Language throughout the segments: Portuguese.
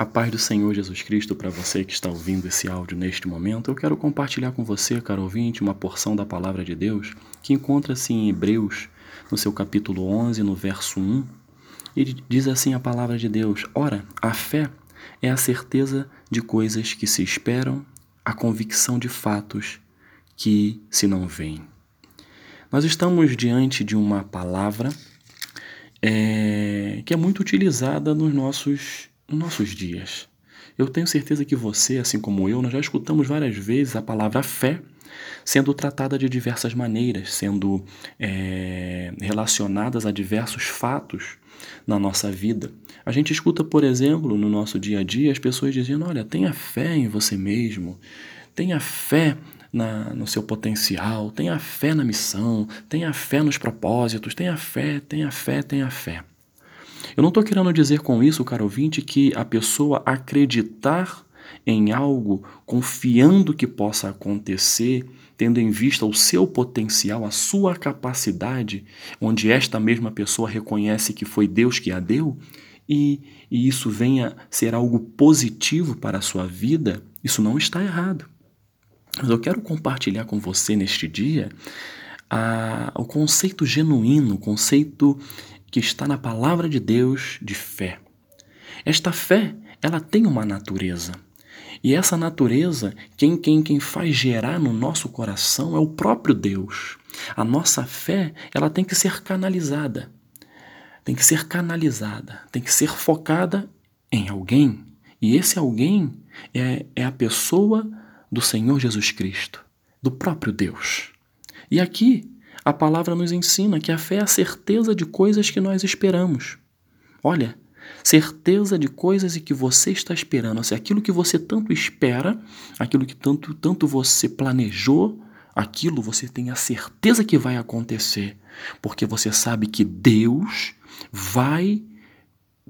A paz do Senhor Jesus Cristo para você que está ouvindo esse áudio neste momento. Eu quero compartilhar com você, caro ouvinte, uma porção da palavra de Deus que encontra-se em Hebreus, no seu capítulo 11, no verso 1. E diz assim a palavra de Deus: Ora, a fé é a certeza de coisas que se esperam, a convicção de fatos que se não veem. Nós estamos diante de uma palavra é, que é muito utilizada nos nossos nos nossos dias. Eu tenho certeza que você, assim como eu, nós já escutamos várias vezes a palavra fé sendo tratada de diversas maneiras, sendo é, relacionadas a diversos fatos na nossa vida. A gente escuta, por exemplo, no nosso dia a dia, as pessoas dizendo: olha, tenha fé em você mesmo, tenha fé na, no seu potencial, tenha fé na missão, tenha fé nos propósitos, tenha fé, tenha fé, tenha fé. Eu não estou querendo dizer com isso, caro ouvinte, que a pessoa acreditar em algo, confiando que possa acontecer, tendo em vista o seu potencial, a sua capacidade, onde esta mesma pessoa reconhece que foi Deus que a deu, e, e isso venha ser algo positivo para a sua vida, isso não está errado. Mas eu quero compartilhar com você neste dia a, o conceito genuíno, o conceito que está na palavra de Deus de fé. Esta fé, ela tem uma natureza. E essa natureza, quem, quem, quem faz gerar no nosso coração é o próprio Deus. A nossa fé, ela tem que ser canalizada. Tem que ser canalizada, tem que ser focada em alguém. E esse alguém é, é a pessoa do Senhor Jesus Cristo, do próprio Deus. E aqui a palavra nos ensina que a fé é a certeza de coisas que nós esperamos. Olha, certeza de coisas e que você está esperando, se aquilo que você tanto espera, aquilo que tanto tanto você planejou, aquilo você tem a certeza que vai acontecer, porque você sabe que Deus vai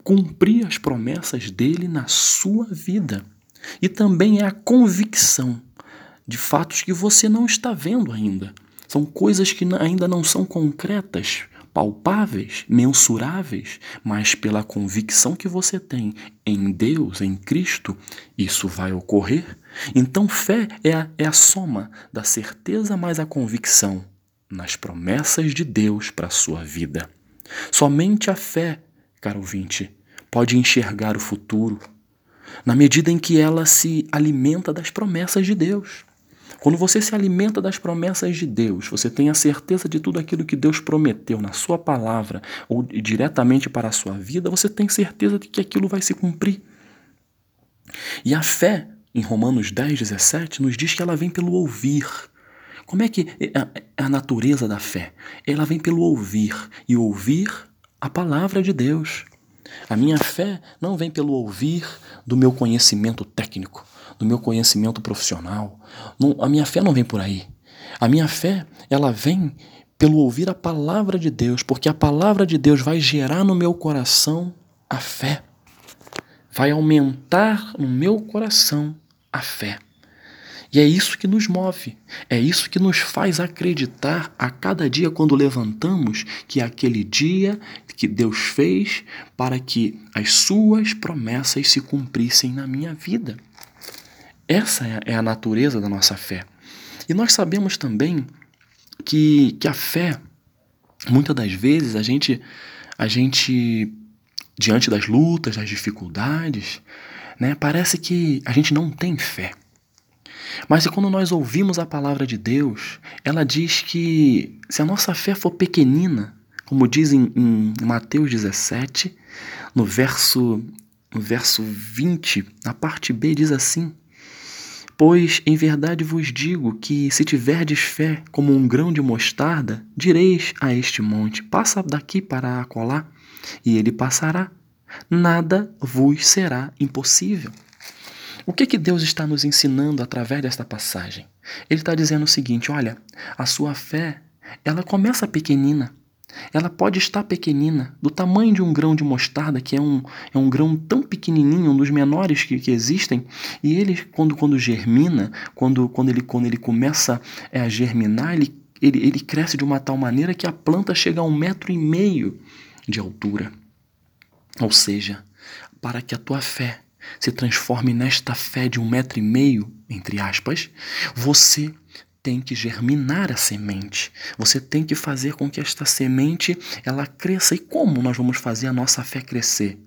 cumprir as promessas dele na sua vida. E também é a convicção de fatos que você não está vendo ainda, são coisas que ainda não são concretas, palpáveis, mensuráveis, mas pela convicção que você tem em Deus, em Cristo, isso vai ocorrer. Então, fé é a, é a soma da certeza mais a convicção nas promessas de Deus para a sua vida. Somente a fé, caro ouvinte, pode enxergar o futuro, na medida em que ela se alimenta das promessas de Deus. Quando você se alimenta das promessas de Deus, você tem a certeza de tudo aquilo que Deus prometeu na sua palavra ou diretamente para a sua vida, você tem certeza de que aquilo vai se cumprir. E a fé, em Romanos 10, 17, nos diz que ela vem pelo ouvir. Como é que é a natureza da fé? Ela vem pelo ouvir e ouvir a palavra de Deus. A minha fé não vem pelo ouvir do meu conhecimento técnico, do meu conhecimento profissional. Não, a minha fé não vem por aí. A minha fé, ela vem pelo ouvir a palavra de Deus, porque a palavra de Deus vai gerar no meu coração a fé. Vai aumentar no meu coração a fé. E é isso que nos move, é isso que nos faz acreditar a cada dia quando levantamos que é aquele dia que Deus fez para que as suas promessas se cumprissem na minha vida. Essa é, é a natureza da nossa fé. E nós sabemos também que, que a fé, muitas das vezes, a gente, a gente, diante das lutas, das dificuldades, né, parece que a gente não tem fé. Mas quando nós ouvimos a palavra de Deus, ela diz que se a nossa fé for pequenina, como diz em, em Mateus 17, no verso, no verso 20, na parte B, diz assim: Pois em verdade vos digo que, se tiverdes fé como um grão de mostarda, direis a este monte: passa daqui para acolá, e ele passará. Nada vos será impossível. O que, que Deus está nos ensinando através desta passagem? Ele está dizendo o seguinte: olha, a sua fé, ela começa pequenina, ela pode estar pequenina, do tamanho de um grão de mostarda, que é um, é um grão tão pequenininho, um dos menores que, que existem, e ele, quando, quando germina, quando, quando, ele, quando ele começa é, a germinar, ele, ele, ele cresce de uma tal maneira que a planta chega a um metro e meio de altura. Ou seja, para que a tua fé se transforme nesta fé de um metro e meio, entre aspas, você tem que germinar a semente. Você tem que fazer com que esta semente ela cresça. E como nós vamos fazer a nossa fé crescer?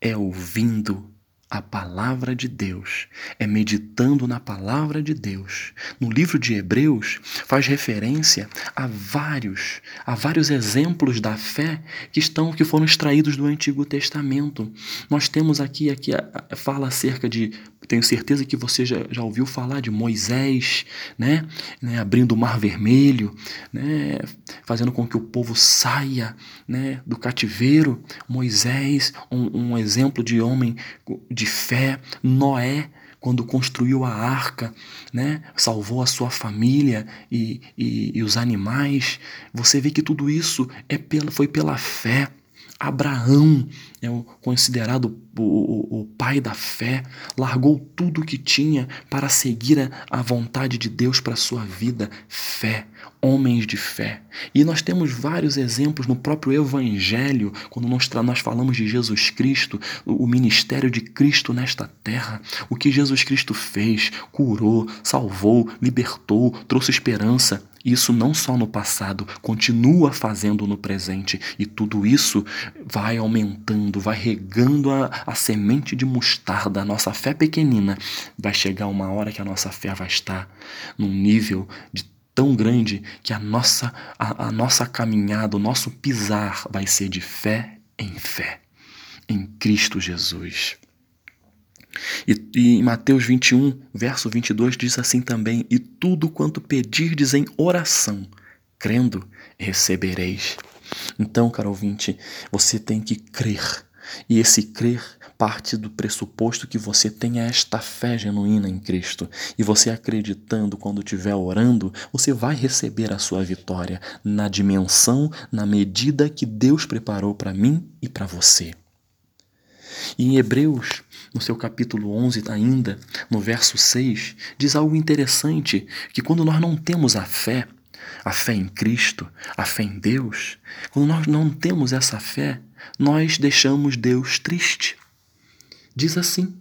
É ouvindo a palavra de Deus, é meditando na palavra de Deus. No livro de Hebreus faz referência a vários, a vários exemplos da fé que estão que foram extraídos do Antigo Testamento. Nós temos aqui aqui fala acerca de tenho certeza que você já, já ouviu falar de Moisés, né? né? abrindo o mar vermelho, né? fazendo com que o povo saia né? do cativeiro. Moisés, um, um exemplo de homem de fé. Noé, quando construiu a arca, né? salvou a sua família e, e, e os animais. Você vê que tudo isso é pela, foi pela fé. Abraão é considerado o, o, pai da fé, largou tudo o que tinha para seguir a, a vontade de Deus para a sua vida. Fé, homens de fé. E nós temos vários exemplos no próprio Evangelho, quando nós, nós falamos de Jesus Cristo, o, o ministério de Cristo nesta terra, o que Jesus Cristo fez, curou, salvou, libertou, trouxe esperança. Isso não só no passado, continua fazendo no presente. E tudo isso vai aumentando, vai regando a, a semente de mostarda. A nossa fé pequenina vai chegar uma hora que a nossa fé vai estar num nível de tão grande que a nossa, a, a nossa caminhada, o nosso pisar vai ser de fé em fé, em Cristo Jesus. E, e, em Mateus 21, verso 22, diz assim também: E tudo quanto pedirdes em oração, crendo, recebereis. Então, caro ouvinte, você tem que crer. E esse crer parte do pressuposto que você tenha esta fé genuína em Cristo. E você acreditando quando estiver orando, você vai receber a sua vitória na dimensão, na medida que Deus preparou para mim e para você. E em Hebreus, no seu capítulo 11 ainda, no verso 6, diz algo interessante, que quando nós não temos a fé, a fé em Cristo, a fé em Deus, quando nós não temos essa fé, nós deixamos Deus triste. Diz assim: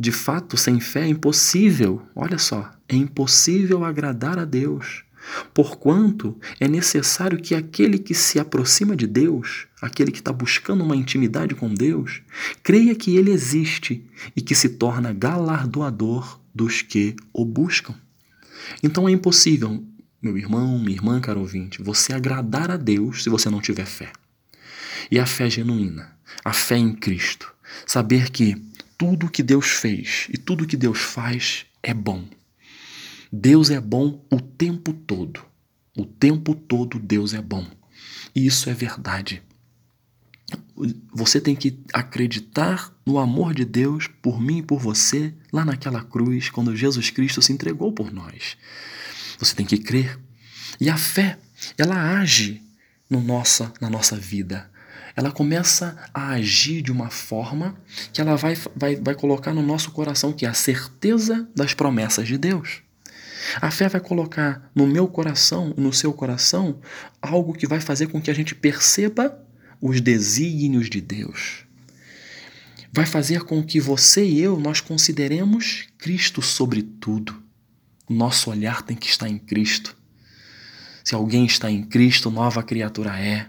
de fato, sem fé é impossível, olha só, é impossível agradar a Deus. Porquanto é necessário que aquele que se aproxima de Deus, aquele que está buscando uma intimidade com Deus, creia que Ele existe e que se torna galardoador dos que o buscam. Então é impossível, meu irmão, minha irmã, caro ouvinte, você agradar a Deus se você não tiver fé. E a fé genuína, a fé em Cristo, saber que tudo que Deus fez e tudo que Deus faz é bom Deus é bom o tempo todo. O tempo todo Deus é bom. E isso é verdade. Você tem que acreditar no amor de Deus por mim e por você lá naquela cruz, quando Jesus Cristo se entregou por nós. Você tem que crer. E a fé, ela age no nossa, na nossa vida. Ela começa a agir de uma forma que ela vai, vai, vai colocar no nosso coração que é a certeza das promessas de Deus. A fé vai colocar no meu coração, no seu coração, algo que vai fazer com que a gente perceba os desígnios de Deus. Vai fazer com que você e eu nós consideremos Cristo sobre tudo. Nosso olhar tem que estar em Cristo. Se alguém está em Cristo, nova criatura é.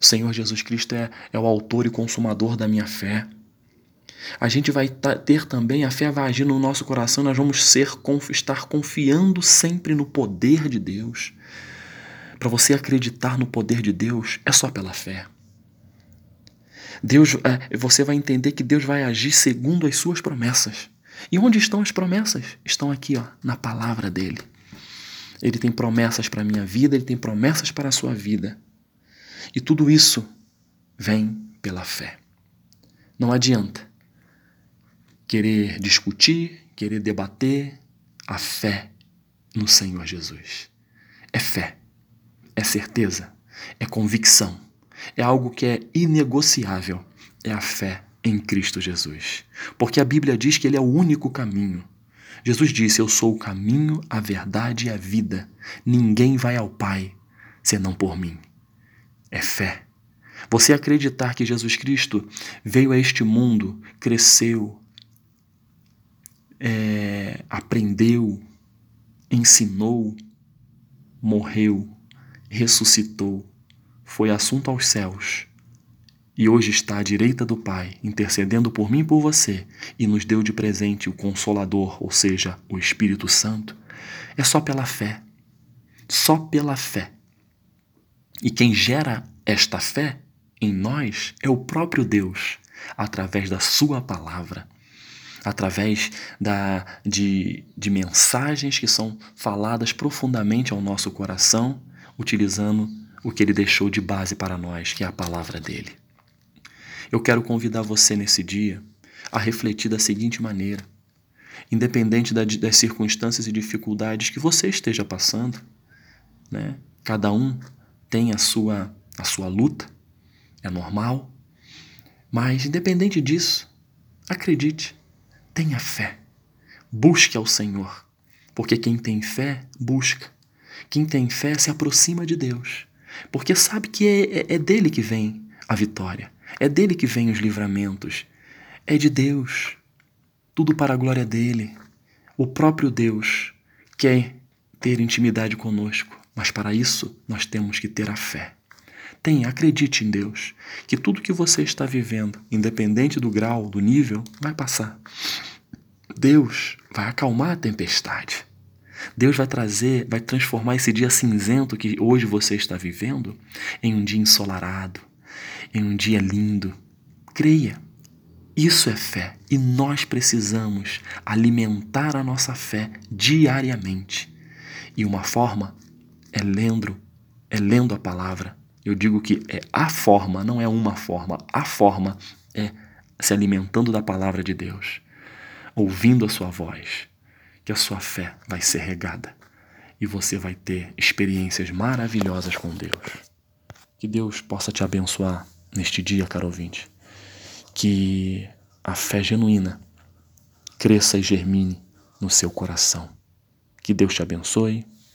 O Senhor Jesus Cristo é, é o autor e consumador da minha fé. A gente vai ter também, a fé vai agir no nosso coração, nós vamos ser, estar confiando sempre no poder de Deus. Para você acreditar no poder de Deus, é só pela fé. Deus, é, você vai entender que Deus vai agir segundo as suas promessas. E onde estão as promessas? Estão aqui, ó, na palavra dele. Ele tem promessas para a minha vida, ele tem promessas para a sua vida. E tudo isso vem pela fé. Não adianta querer discutir, querer debater a fé no Senhor Jesus. É fé, é certeza, é convicção, é algo que é inegociável. É a fé em Cristo Jesus. Porque a Bíblia diz que Ele é o único caminho. Jesus disse: Eu sou o caminho, a verdade e a vida. Ninguém vai ao Pai senão por mim. É fé. Você acreditar que Jesus Cristo veio a este mundo, cresceu, é, aprendeu, ensinou, morreu, ressuscitou, foi assunto aos céus e hoje está à direita do Pai, intercedendo por mim e por você, e nos deu de presente o Consolador, ou seja, o Espírito Santo, é só pela fé. Só pela fé. E quem gera esta fé em nós é o próprio Deus, através da Sua palavra, através da, de, de mensagens que são faladas profundamente ao nosso coração, utilizando o que Ele deixou de base para nós, que é a palavra dele. Eu quero convidar você nesse dia a refletir da seguinte maneira: independente das circunstâncias e dificuldades que você esteja passando, né? Cada um tem a sua a sua luta, é normal, mas independente disso, acredite, tenha fé, busque ao Senhor, porque quem tem fé busca, quem tem fé se aproxima de Deus, porque sabe que é, é, é dele que vem a vitória. É dele que vêm os livramentos. É de Deus. Tudo para a glória dele. O próprio Deus quer ter intimidade conosco, mas para isso nós temos que ter a fé. Tenha, acredite em Deus, que tudo que você está vivendo, independente do grau, do nível, vai passar. Deus vai acalmar a tempestade. Deus vai trazer, vai transformar esse dia cinzento que hoje você está vivendo em um dia ensolarado, em um dia lindo. Creia. Isso é fé e nós precisamos alimentar a nossa fé diariamente. E uma forma é lendo, é lendo a palavra. Eu digo que é a forma, não é uma forma. A forma é se alimentando da palavra de Deus, ouvindo a sua voz, que a sua fé vai ser regada e você vai ter experiências maravilhosas com Deus. Que Deus possa te abençoar neste dia, caro ouvinte, que a fé genuína cresça e germine no seu coração. Que Deus te abençoe,